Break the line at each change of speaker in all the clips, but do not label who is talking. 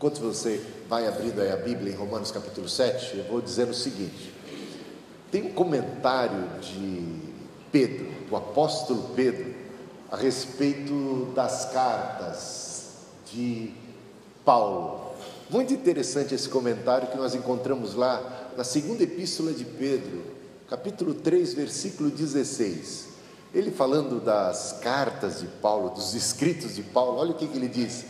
Enquanto você vai abrindo aí a Bíblia em Romanos capítulo 7, eu vou dizer o seguinte: tem um comentário de Pedro, do apóstolo Pedro, a respeito das cartas de Paulo. Muito interessante esse comentário que nós encontramos lá na segunda epístola de Pedro, capítulo 3, versículo 16. Ele falando das cartas de Paulo, dos escritos de Paulo, olha o que, que ele diz.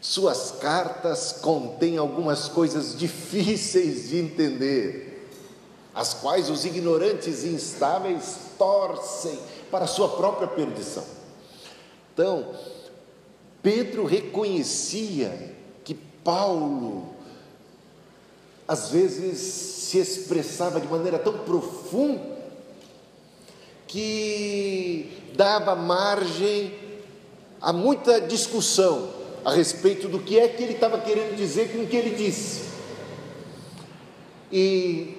Suas cartas contêm algumas coisas difíceis de entender, as quais os ignorantes e instáveis torcem para a sua própria perdição. Então, Pedro reconhecia que Paulo, às vezes, se expressava de maneira tão profunda que dava margem a muita discussão a respeito do que é que ele estava querendo dizer com o que ele disse. E,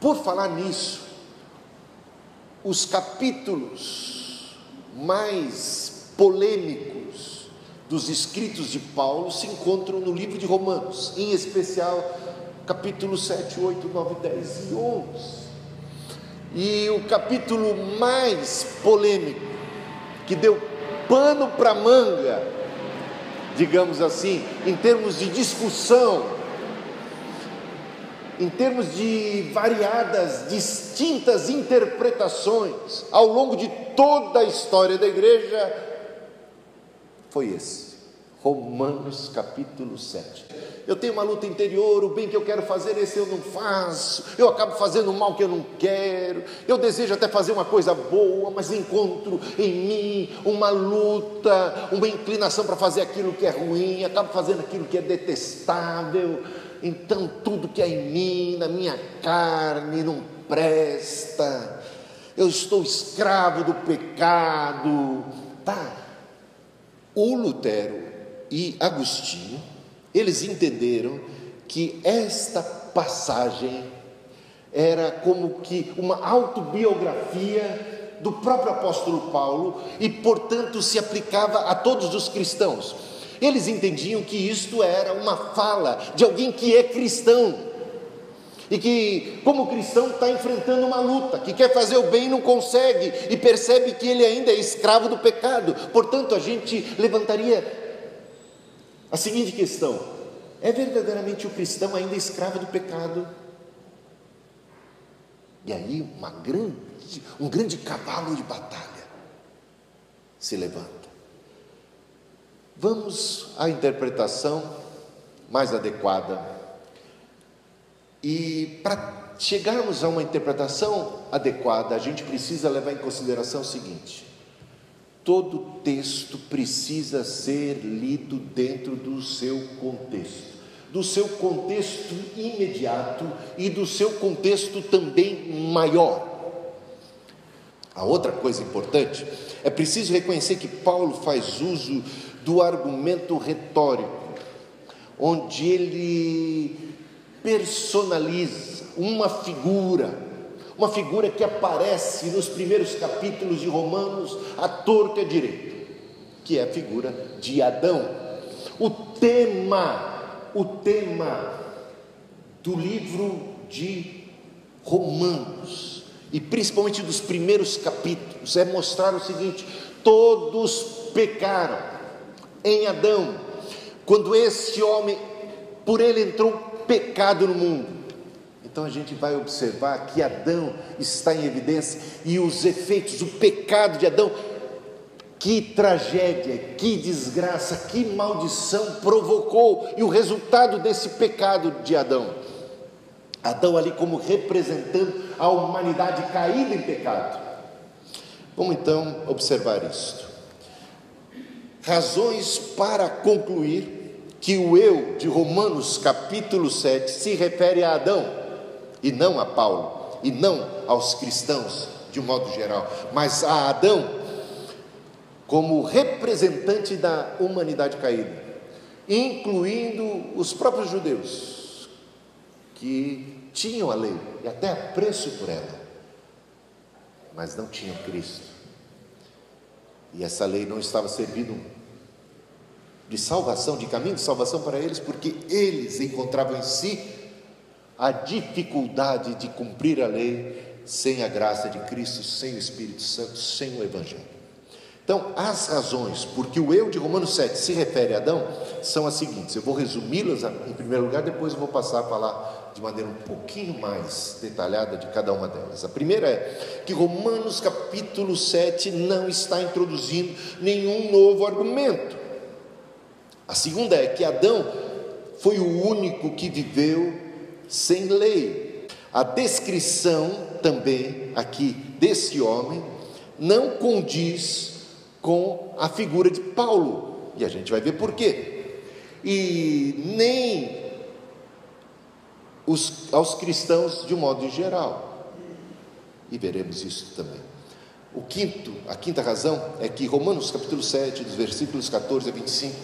por falar nisso, os capítulos mais polêmicos dos escritos de Paulo se encontram no livro de Romanos, em especial capítulos 7, 8, 9, 10 e 11. E o capítulo mais polêmico, que deu pano para manga digamos assim, em termos de discussão, em termos de variadas, distintas interpretações ao longo de toda a história da igreja, foi esse. Romanos capítulo 7. Eu tenho uma luta interior, o bem que eu quero fazer, esse eu não faço, eu acabo fazendo o mal que eu não quero, eu desejo até fazer uma coisa boa, mas encontro em mim uma luta, uma inclinação para fazer aquilo que é ruim, acabo fazendo aquilo que é detestável, então tudo que é em mim, na minha carne, não presta, eu estou escravo do pecado, tá? O Lutero e Agostinho, eles entenderam que esta passagem era como que uma autobiografia do próprio apóstolo Paulo e, portanto, se aplicava a todos os cristãos. Eles entendiam que isto era uma fala de alguém que é cristão e que, como cristão, está enfrentando uma luta, que quer fazer o bem e não consegue, e percebe que ele ainda é escravo do pecado. Portanto, a gente levantaria a seguinte questão: é verdadeiramente o cristão ainda escravo do pecado? E aí uma grande, um grande cavalo de batalha se levanta. Vamos à interpretação mais adequada. E para chegarmos a uma interpretação adequada, a gente precisa levar em consideração o seguinte: todo texto precisa ser lido dentro do seu contexto, do seu contexto imediato e do seu contexto também maior. A outra coisa importante é preciso reconhecer que Paulo faz uso do argumento retórico, onde ele personaliza uma figura uma figura que aparece nos primeiros capítulos de Romanos, à torta e à direita, que é a figura de Adão. O tema, o tema do livro de Romanos, e principalmente dos primeiros capítulos, é mostrar o seguinte: todos pecaram em Adão, quando este homem, por ele entrou pecado no mundo. Então a gente vai observar que Adão está em evidência e os efeitos, o pecado de Adão, que tragédia, que desgraça, que maldição provocou e o resultado desse pecado de Adão. Adão ali como representando a humanidade caída em pecado. Vamos então observar isto. Razões para concluir que o eu de Romanos capítulo 7 se refere a Adão e não a Paulo, e não aos cristãos de um modo geral, mas a Adão como representante da humanidade caída, incluindo os próprios judeus que tinham a lei e até apreço por ela, mas não tinham Cristo. E essa lei não estava servindo de salvação, de caminho de salvação para eles, porque eles encontravam em si a dificuldade de cumprir a lei sem a graça de Cristo, sem o Espírito Santo, sem o Evangelho. Então, as razões por que o eu de Romanos 7 se refere a Adão são as seguintes. Eu vou resumi-las em primeiro lugar, depois eu vou passar a falar de maneira um pouquinho mais detalhada de cada uma delas. A primeira é que Romanos capítulo 7 não está introduzindo nenhum novo argumento. A segunda é que Adão foi o único que viveu sem lei. A descrição também aqui desse homem não condiz com a figura de Paulo, e a gente vai ver por quê. E nem os, aos cristãos de um modo geral. E veremos isso também. O quinto, a quinta razão é que Romanos capítulo 7, dos versículos 14 a 25,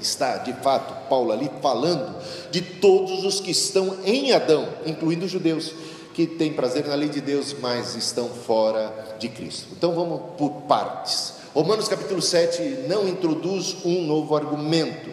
está de fato Paulo ali falando de todos os que estão em Adão, incluindo os judeus, que têm prazer na lei de Deus, mas estão fora de Cristo. Então vamos por partes. Romanos capítulo 7 não introduz um novo argumento.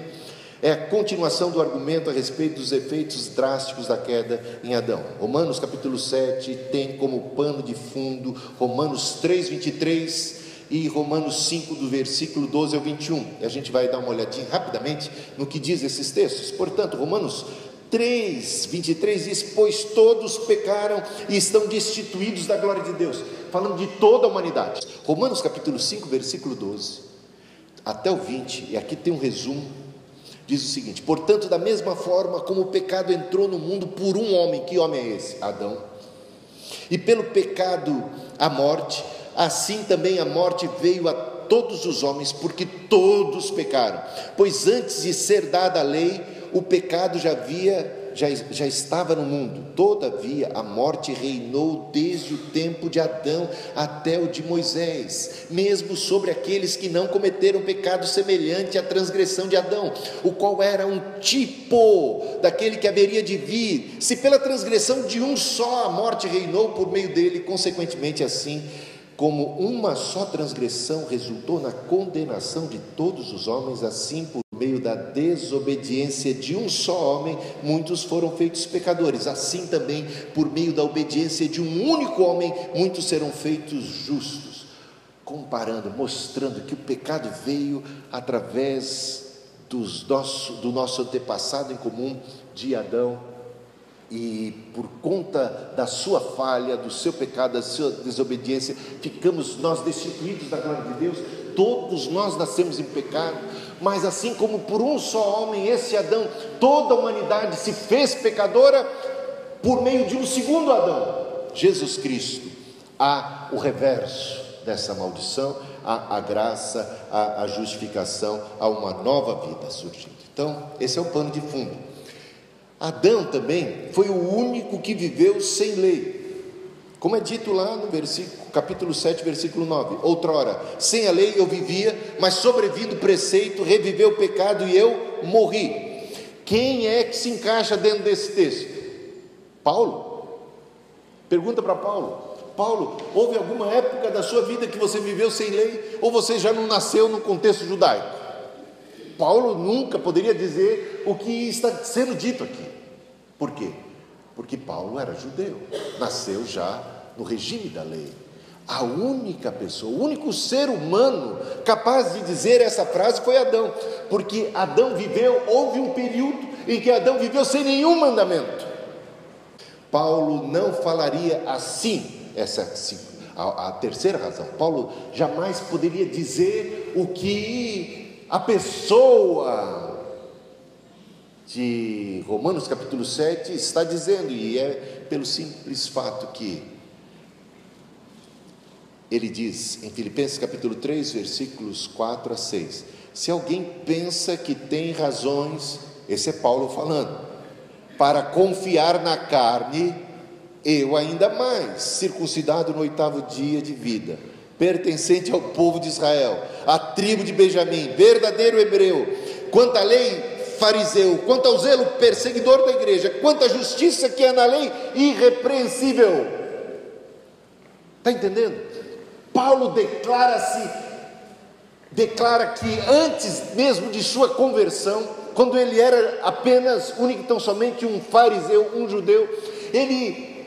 É a continuação do argumento a respeito dos efeitos drásticos da queda em Adão. Romanos capítulo 7 tem como pano de fundo Romanos 3, 23 e Romanos 5, do versículo 12 ao 21. E a gente vai dar uma olhadinha rapidamente no que diz esses textos. Portanto, Romanos 3, 23 diz: Pois todos pecaram e estão destituídos da glória de Deus, falando de toda a humanidade. Romanos capítulo 5, versículo 12 até o 20, e aqui tem um resumo, diz o seguinte: Portanto, da mesma forma como o pecado entrou no mundo por um homem, que homem é esse? Adão. E pelo pecado a morte, assim também a morte veio a todos os homens, porque todos pecaram. Pois antes de ser dada a lei, o pecado já havia já, já estava no mundo. Todavia, a morte reinou desde o tempo de Adão até o de Moisés, mesmo sobre aqueles que não cometeram pecado semelhante à transgressão de Adão, o qual era um tipo daquele que haveria de vir. Se pela transgressão de um só a morte reinou por meio dele, consequentemente assim como uma só transgressão resultou na condenação de todos os homens, assim por meio da desobediência de um só homem, muitos foram feitos pecadores. Assim também, por meio da obediência de um único homem, muitos serão feitos justos. Comparando, mostrando que o pecado veio através dos nosso, do nosso antepassado em comum de Adão e por conta da sua falha, do seu pecado, da sua desobediência, ficamos nós destituídos da glória de Deus. Todos nós nascemos em pecado, mas assim como por um só homem, esse Adão, toda a humanidade se fez pecadora por meio de um segundo Adão, Jesus Cristo. Há o reverso dessa maldição, há a graça, há a justificação, há uma nova vida surgindo. Então, esse é o pano de fundo. Adão também foi o único que viveu sem lei. Como é dito lá no versículo, capítulo 7, versículo 9: Outrora, sem a lei eu vivia, mas sobrevindo o preceito, reviveu o pecado e eu morri. Quem é que se encaixa dentro desse texto? Paulo. Pergunta para Paulo: Paulo, houve alguma época da sua vida que você viveu sem lei, ou você já não nasceu no contexto judaico? Paulo nunca poderia dizer o que está sendo dito aqui. Por quê? Porque Paulo era judeu, nasceu já no regime da lei. A única pessoa, o único ser humano capaz de dizer essa frase foi Adão, porque Adão viveu, houve um período em que Adão viveu sem nenhum mandamento. Paulo não falaria assim, essa a, a terceira razão. Paulo jamais poderia dizer o que a pessoa de Romanos capítulo 7 está dizendo, e é pelo simples fato que ele diz em Filipenses capítulo 3, versículos 4 a 6: Se alguém pensa que tem razões, esse é Paulo falando, para confiar na carne, eu ainda mais, circuncidado no oitavo dia de vida pertencente ao povo de Israel, à tribo de Benjamim, verdadeiro hebreu, quanto à lei, fariseu, quanto ao zelo, perseguidor da igreja, quanto à justiça que é na lei, irrepreensível. Está entendendo? Paulo declara-se declara que antes mesmo de sua conversão, quando ele era apenas, único tão somente um fariseu, um judeu, ele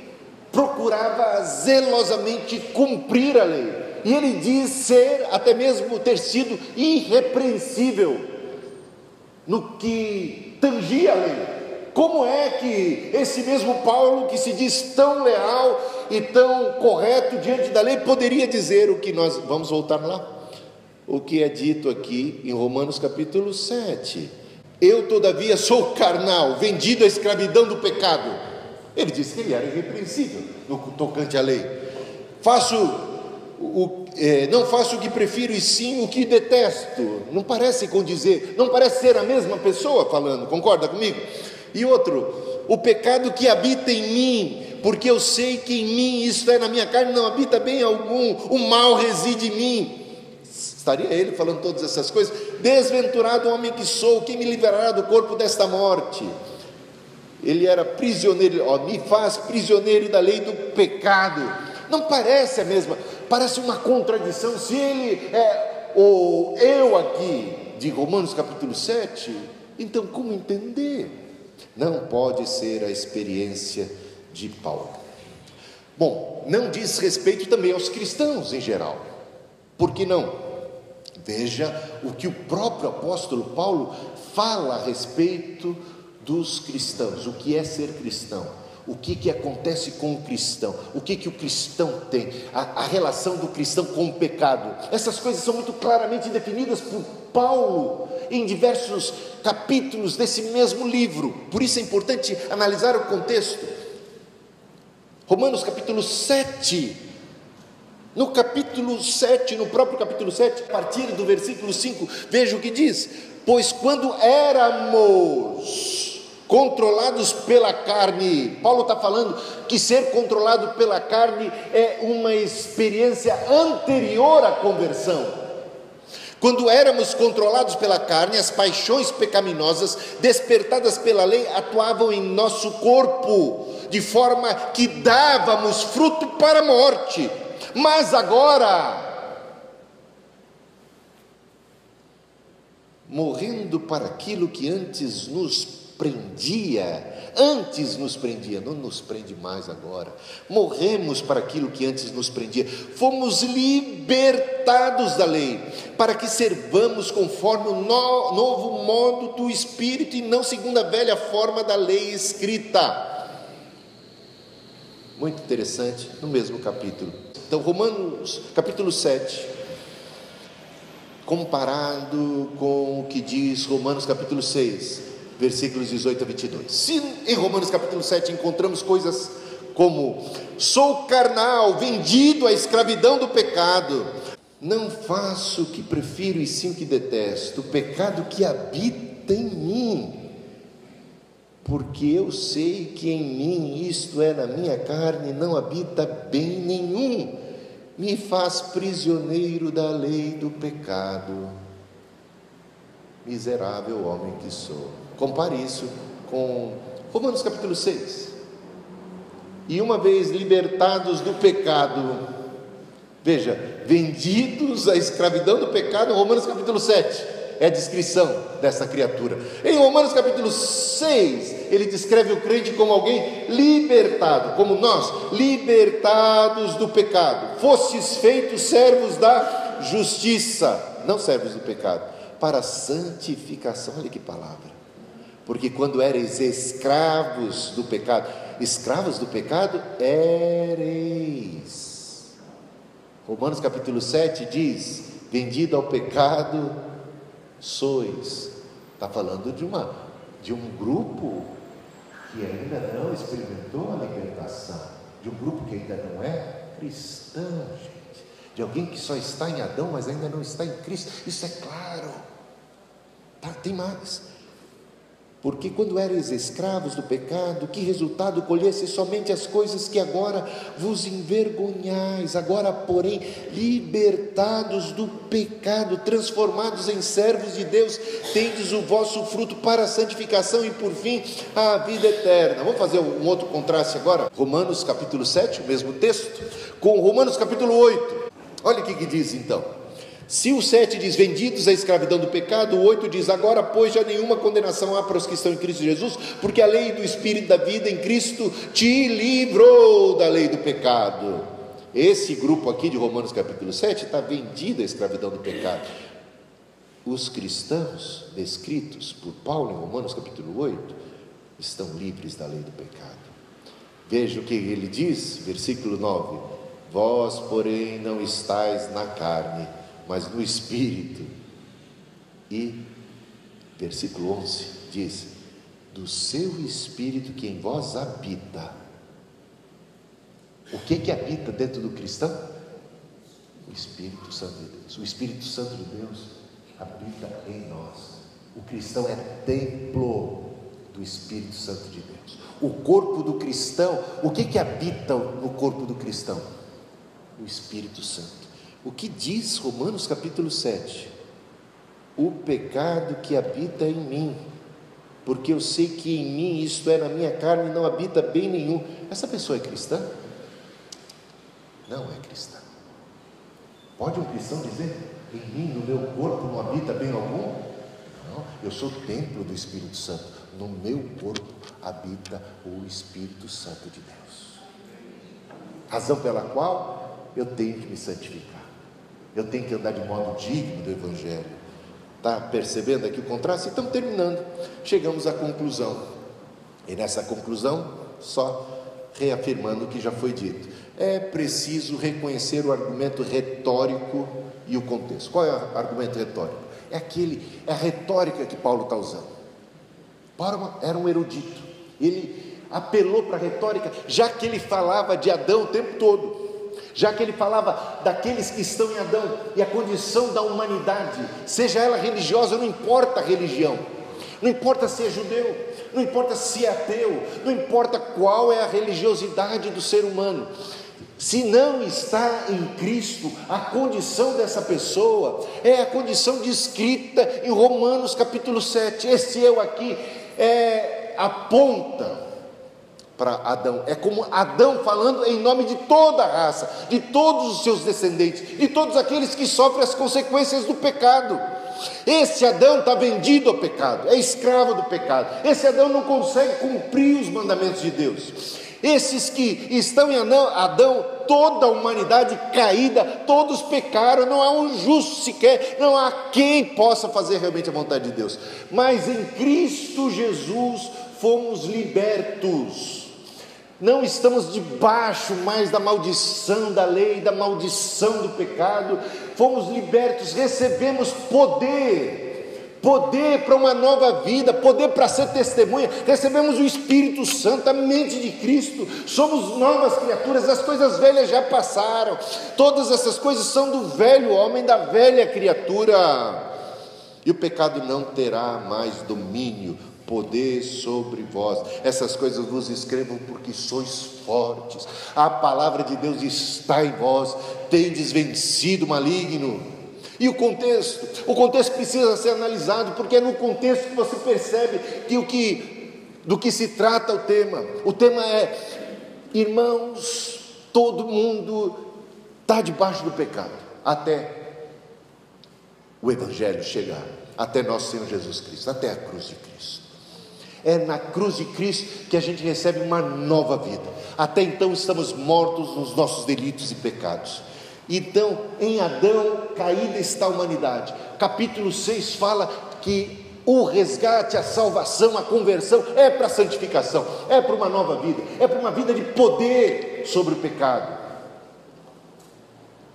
procurava zelosamente cumprir a lei. E ele diz ser, até mesmo ter sido irrepreensível no que tangia a lei. Como é que esse mesmo Paulo, que se diz tão leal e tão correto diante da lei, poderia dizer o que nós vamos voltar lá? O que é dito aqui em Romanos capítulo 7. Eu, todavia, sou carnal, vendido à escravidão do pecado. Ele disse que ele era irrepreensível no tocante à lei. Faço o, é, não faço o que prefiro e sim o que detesto. Não parece condizer, não parece ser a mesma pessoa falando, concorda comigo? E outro, o pecado que habita em mim, porque eu sei que em mim, isto é, na minha carne, não habita bem algum, o mal reside em mim. Estaria ele falando todas essas coisas? Desventurado homem que sou, quem me livrará do corpo desta morte? Ele era prisioneiro, ó, me faz prisioneiro da lei do pecado. Não parece a mesma, parece uma contradição. Se ele é o eu aqui de Romanos capítulo 7, então como entender? Não pode ser a experiência de Paulo. Bom, não diz respeito também aos cristãos em geral. Por que não? Veja o que o próprio apóstolo Paulo fala a respeito dos cristãos, o que é ser cristão, o que, que acontece com o cristão, o que, que o cristão tem, a, a relação do cristão com o pecado. Essas coisas são muito claramente definidas por Paulo em diversos capítulos desse mesmo livro. Por isso é importante analisar o contexto. Romanos capítulo 7. No capítulo 7, no próprio capítulo 7, a partir do versículo 5, veja o que diz: Pois quando éramos controlados pela carne. Paulo está falando que ser controlado pela carne é uma experiência anterior à conversão. Quando éramos controlados pela carne, as paixões pecaminosas despertadas pela lei atuavam em nosso corpo, de forma que dávamos fruto para a morte. Mas agora, morrendo para aquilo que antes nos prendia, antes nos prendia, não nos prende mais agora. Morremos para aquilo que antes nos prendia, fomos libertados da lei, para que servamos conforme o no, novo modo do Espírito e não segundo a velha forma da lei escrita. Muito interessante, no mesmo capítulo. Então, Romanos, capítulo 7, comparado com o que diz Romanos capítulo 6 versículos 18 a 22. Se em Romanos capítulo 7 encontramos coisas como: sou carnal, vendido à escravidão do pecado, não faço o que prefiro e sim o que detesto, o pecado que habita em mim, porque eu sei que em mim, isto é, na minha carne, não habita bem nenhum, me faz prisioneiro da lei do pecado. Miserável homem que sou. Compare isso com Romanos capítulo 6. E uma vez libertados do pecado, veja, vendidos à escravidão do pecado, Romanos capítulo 7 é a descrição dessa criatura. Em Romanos capítulo 6, ele descreve o crente como alguém libertado, como nós, libertados do pecado, fostes feitos servos da justiça, não servos do pecado, para santificação. Olha que palavra porque quando eres escravos do pecado, escravos do pecado ereis. Romanos capítulo 7 diz: vendido ao pecado sois. Está falando de uma de um grupo que ainda não experimentou a libertação, de um grupo que ainda não é cristão, gente, de alguém que só está em Adão, mas ainda não está em Cristo. Isso é claro. Tá, tem mais. Porque quando eres escravos do pecado, que resultado colhesse somente as coisas que agora vos envergonhais, agora, porém, libertados do pecado, transformados em servos de Deus, tendes o vosso fruto para a santificação e, por fim, a vida eterna. Vamos fazer um outro contraste agora? Romanos capítulo 7, o mesmo texto, com Romanos capítulo 8. Olha o que, que diz então. Se o 7 diz vendidos à escravidão do pecado, o 8 diz agora, pois já nenhuma condenação há para os que estão em Cristo Jesus, porque a lei do Espírito da vida em Cristo te livrou da lei do pecado. Esse grupo aqui de Romanos capítulo 7 está vendido à escravidão do pecado. Os cristãos descritos por Paulo em Romanos capítulo 8 estão livres da lei do pecado. Veja o que ele diz, versículo 9: Vós, porém, não estáis na carne mas no Espírito. E, versículo 11 diz: Do seu Espírito que em vós habita. O que que habita dentro do cristão? O Espírito Santo de Deus. O Espírito Santo de Deus habita em nós. O cristão é templo do Espírito Santo de Deus. O corpo do cristão, o que que habita no corpo do cristão? O Espírito Santo. O que diz Romanos capítulo 7? O pecado que habita em mim, porque eu sei que em mim, isto é, na minha carne, não habita bem nenhum. Essa pessoa é cristã? Não é cristã. Pode um cristão dizer: em mim, no meu corpo, não habita bem algum? Não, eu sou o templo do Espírito Santo. No meu corpo habita o Espírito Santo de Deus. Razão pela qual eu tenho que me santificar. Eu tenho que andar de modo digno do Evangelho. Está percebendo aqui o contraste? Estamos terminando. Chegamos à conclusão. E nessa conclusão, só reafirmando o que já foi dito. É preciso reconhecer o argumento retórico e o contexto. Qual é o argumento retórico? É aquele, é a retórica que Paulo está usando. Paulo era um erudito. Ele apelou para a retórica, já que ele falava de Adão o tempo todo já que ele falava daqueles que estão em Adão e a condição da humanidade, seja ela religiosa, não importa a religião, não importa se é judeu, não importa se é ateu, não importa qual é a religiosidade do ser humano, se não está em Cristo, a condição dessa pessoa é a condição descrita em Romanos capítulo 7. Esse eu aqui é a ponta para Adão. É como Adão falando em nome de toda a raça, de todos os seus descendentes, de todos aqueles que sofrem as consequências do pecado. Esse Adão está vendido ao pecado, é escravo do pecado. Esse Adão não consegue cumprir os mandamentos de Deus. Esses que estão em Adão, toda a humanidade caída, todos pecaram, não há um justo sequer, não há quem possa fazer realmente a vontade de Deus. Mas em Cristo Jesus fomos libertos não estamos debaixo mais da maldição da lei, da maldição do pecado, fomos libertos, recebemos poder poder para uma nova vida, poder para ser testemunha, recebemos o Espírito Santo, a mente de Cristo, somos novas criaturas, as coisas velhas já passaram, todas essas coisas são do velho homem, da velha criatura, e o pecado não terá mais domínio poder sobre vós. Essas coisas vos escrevo porque sois fortes. A palavra de Deus está em vós, tendes vencido o maligno. E o contexto? O contexto precisa ser analisado, porque é no contexto que você percebe que o que do que se trata o tema. O tema é: irmãos, todo mundo está debaixo do pecado, até o Evangelho chegar, até nosso Senhor Jesus Cristo, até a cruz de Cristo. É na cruz de Cristo que a gente recebe uma nova vida. Até então estamos mortos nos nossos delitos e pecados. Então, em Adão caída está a humanidade. Capítulo 6 fala que o resgate, a salvação, a conversão é para a santificação, é para uma nova vida, é para uma vida de poder sobre o pecado.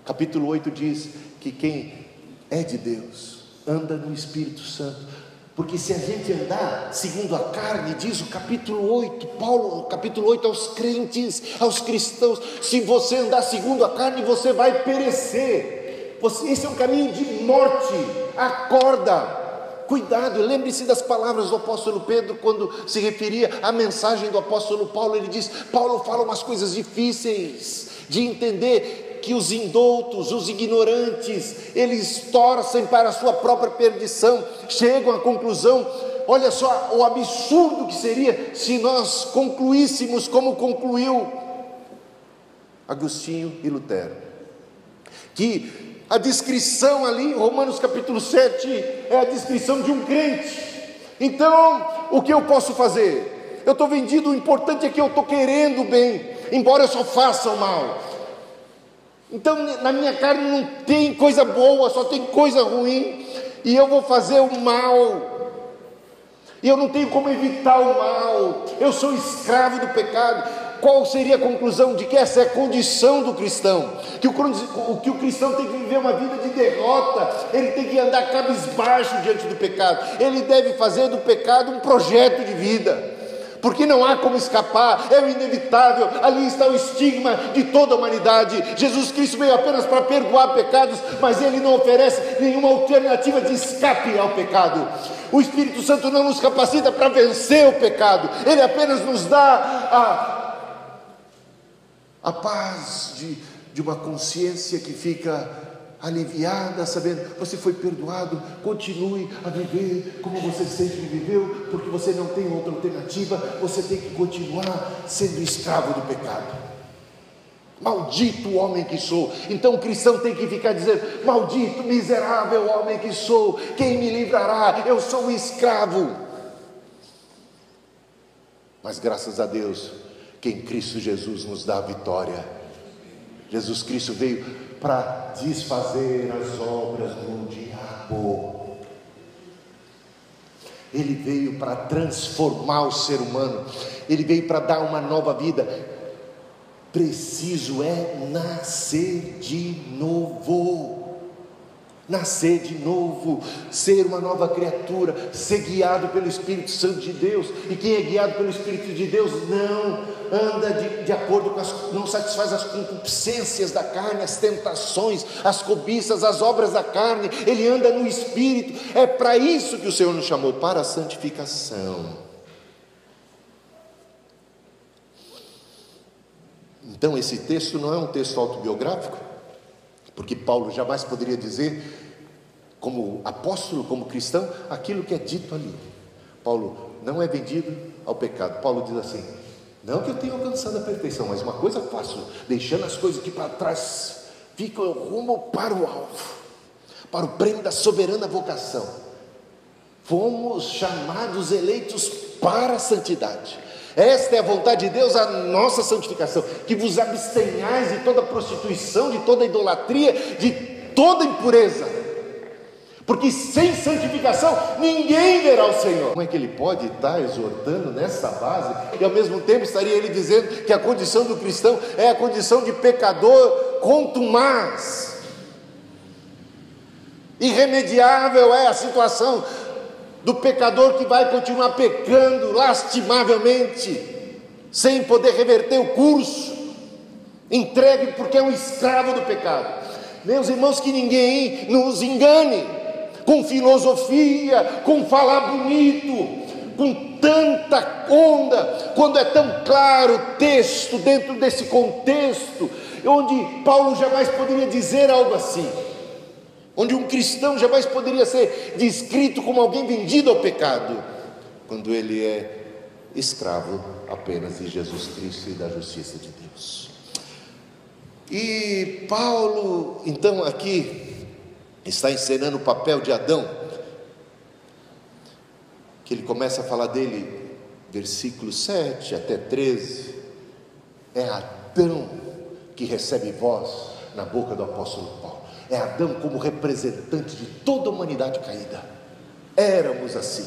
Capítulo 8 diz que quem é de Deus anda no Espírito Santo porque se a gente andar segundo a carne, diz o capítulo 8, Paulo, capítulo 8 aos crentes, aos cristãos, se você andar segundo a carne, você vai perecer. Você, esse é um caminho de morte. Acorda. Cuidado, lembre-se das palavras do apóstolo Pedro quando se referia à mensagem do apóstolo Paulo. Ele diz: Paulo fala umas coisas difíceis de entender, que os indoutos, os ignorantes, eles torcem para a sua própria perdição, chegam à conclusão. Olha só o absurdo que seria se nós concluíssemos como concluiu Agostinho e Lutero, que A descrição ali, Romanos capítulo 7, é a descrição de um crente. Então, o que eu posso fazer? Eu estou vendido, o importante é que eu estou querendo bem, embora eu só faça o mal. Então, na minha carne não tem coisa boa, só tem coisa ruim, e eu vou fazer o mal. E eu não tenho como evitar o mal. Eu sou escravo do pecado. Qual seria a conclusão de que essa é a condição do cristão? Que o, que o cristão tem que viver uma vida de derrota, ele tem que andar cabisbaixo diante do pecado, ele deve fazer do pecado um projeto de vida porque não há como escapar, é o inevitável, ali está o estigma de toda a humanidade. Jesus Cristo veio apenas para perdoar pecados, mas ele não oferece nenhuma alternativa de escape ao pecado. O Espírito Santo não nos capacita para vencer o pecado, ele apenas nos dá a, a paz de, de uma consciência que fica aliviada, sabendo, você foi perdoado, continue a viver como você sempre viveu, porque você não tem outra alternativa, você tem que continuar sendo escravo do pecado. Maldito homem que sou. Então o cristão tem que ficar dizendo: Maldito, miserável homem que sou, quem me livrará? Eu sou um escravo. Mas graças a Deus, que em Cristo Jesus nos dá a vitória. Jesus Cristo veio para desfazer as obras do diabo. Ele veio para transformar o ser humano, ele veio para dar uma nova vida. Preciso é nascer de novo nascer de novo, ser uma nova criatura, ser guiado pelo Espírito Santo de Deus. E quem é guiado pelo Espírito de Deus não anda de, de acordo com as, não satisfaz as concupiscências da carne, as tentações, as cobiças, as obras da carne. Ele anda no Espírito. É para isso que o Senhor nos chamou para a santificação. Então, esse texto não é um texto autobiográfico, porque Paulo jamais poderia dizer, como apóstolo, como cristão, aquilo que é dito ali. Paulo não é vendido ao pecado. Paulo diz assim: não que eu tenha alcançado a perfeição, mas uma coisa faço, deixando as coisas aqui para trás, fico eu rumo para o alvo, para o prêmio da soberana vocação. Fomos chamados eleitos para a santidade. Esta é a vontade de Deus, a nossa santificação, que vos abstenhais de toda prostituição, de toda idolatria, de toda impureza. Porque sem santificação ninguém verá o Senhor. Como é que ele pode estar exortando nessa base e ao mesmo tempo estaria ele dizendo que a condição do cristão é a condição de pecador contumaz? Irremediável é a situação do pecador que vai continuar pecando lastimavelmente, sem poder reverter o curso, entregue porque é um escravo do pecado. Meus irmãos, que ninguém nos engane com filosofia, com falar bonito, com tanta onda, quando é tão claro o texto dentro desse contexto, onde Paulo jamais poderia dizer algo assim onde um cristão jamais poderia ser descrito como alguém vendido ao pecado, quando ele é escravo apenas de Jesus Cristo e da justiça de Deus. E Paulo, então, aqui está encenando o papel de Adão, que ele começa a falar dele, versículo 7 até 13. É Adão que recebe voz na boca do apóstolo Paulo é Adão como representante de toda a humanidade caída. Éramos assim,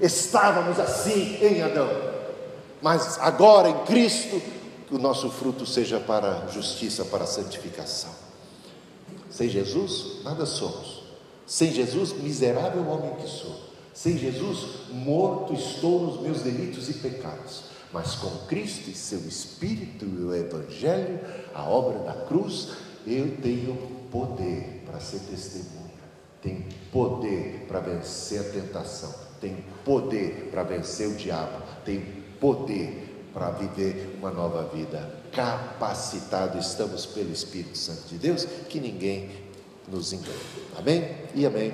estávamos assim em Adão, mas agora em Cristo, que o nosso fruto seja para justiça, para santificação. Sem Jesus, nada somos. Sem Jesus, miserável homem que sou. Sem Jesus, morto estou nos meus delitos e pecados. Mas com Cristo e seu Espírito e o Evangelho, a obra da cruz, eu tenho poder para ser testemunha, tem poder para vencer a tentação, tem poder para vencer o diabo, tem poder para viver uma nova vida. Capacitado estamos pelo Espírito Santo de Deus, que ninguém nos engane. Amém? E amém.